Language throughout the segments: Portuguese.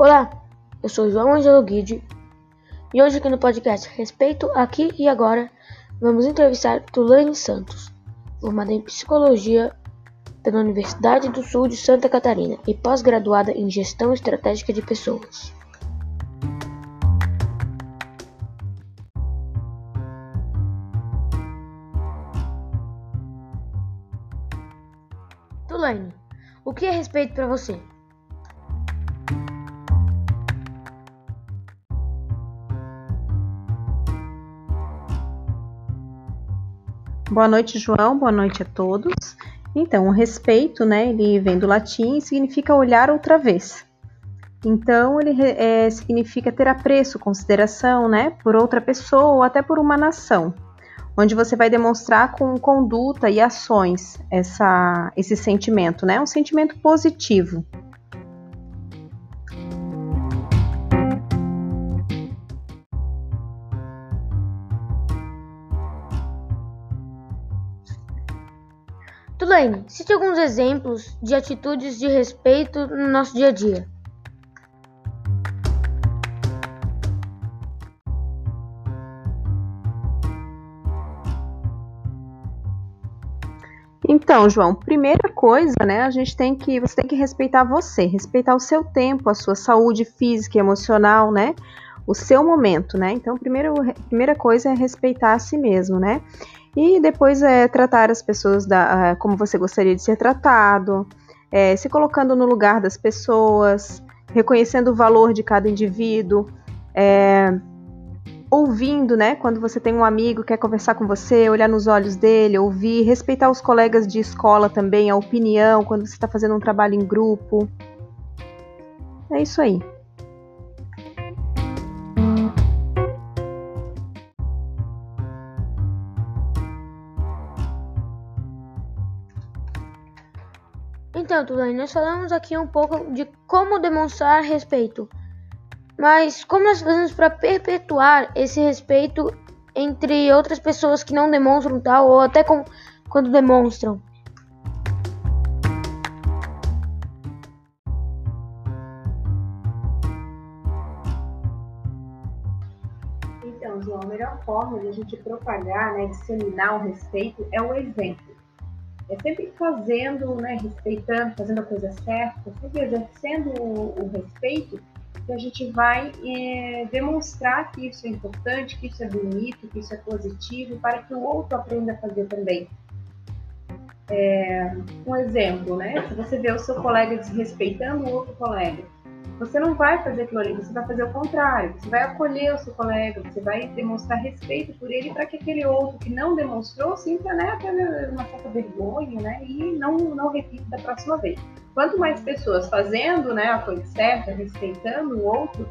Olá, eu sou João Angelo Guide e hoje aqui no podcast Respeito Aqui e Agora vamos entrevistar Tulane Santos, formada em Psicologia pela Universidade do Sul de Santa Catarina e pós-graduada em Gestão Estratégica de Pessoas. Tulane, o que é respeito para você? Boa noite, João. Boa noite a todos. Então, o respeito, né, ele vem do latim e significa olhar outra vez. Então, ele é, significa ter apreço, consideração, né, por outra pessoa ou até por uma nação, onde você vai demonstrar com conduta e ações essa, esse sentimento, né, um sentimento positivo. Tulane, cite alguns exemplos de atitudes de respeito no nosso dia a dia. Então, João, primeira coisa, né, a gente tem que, você tem que respeitar você, respeitar o seu tempo, a sua saúde física e emocional, né, o seu momento, né. Então, primeiro, primeira coisa é respeitar a si mesmo, né. E depois é tratar as pessoas da, como você gostaria de ser tratado, é, se colocando no lugar das pessoas, reconhecendo o valor de cada indivíduo, é, ouvindo, né? Quando você tem um amigo que quer conversar com você, olhar nos olhos dele, ouvir, respeitar os colegas de escola também, a opinião, quando você está fazendo um trabalho em grupo. É isso aí. Então, Tulane, nós falamos aqui um pouco de como demonstrar respeito. Mas como nós fazemos para perpetuar esse respeito entre outras pessoas que não demonstram tal ou até com, quando demonstram? Então, João, a melhor forma de a gente propagar, né, disseminar o respeito é o exemplo é sempre fazendo, né, respeitando, fazendo a coisa certa, sempre exercendo o, o respeito, que a gente vai é, demonstrar que isso é importante, que isso é bonito, que isso é positivo, para que o outro aprenda a fazer também. É, um exemplo, né? Se você vê o seu colega desrespeitando o outro colega, você não vai fazer aquilo ali, você vai fazer o contrário. Você vai acolher o seu colega, você vai demonstrar respeito por ele para que aquele outro que não demonstrou sinta né, uma certa vergonha né, e não, não repita da próxima vez. Quanto mais pessoas fazendo né, a coisa certa, respeitando o outro,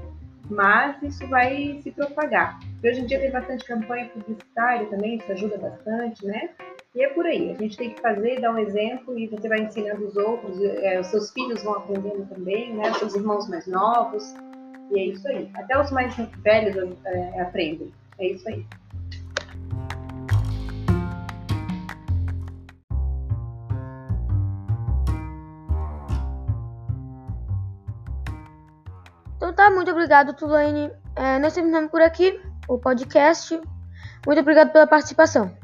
mais isso vai se propagar. E hoje em dia tem bastante campanha publicitária também, isso ajuda bastante, né? E é por aí, a gente tem que fazer, dar um exemplo e você vai ensinando os outros, é, os seus filhos vão aprendendo também, né? Os seus irmãos mais novos. E é isso aí. Até os mais velhos é, aprendem. É isso aí. Então tá, muito obrigado, Tulane. É, nós terminamos por aqui o podcast. Muito obrigado pela participação.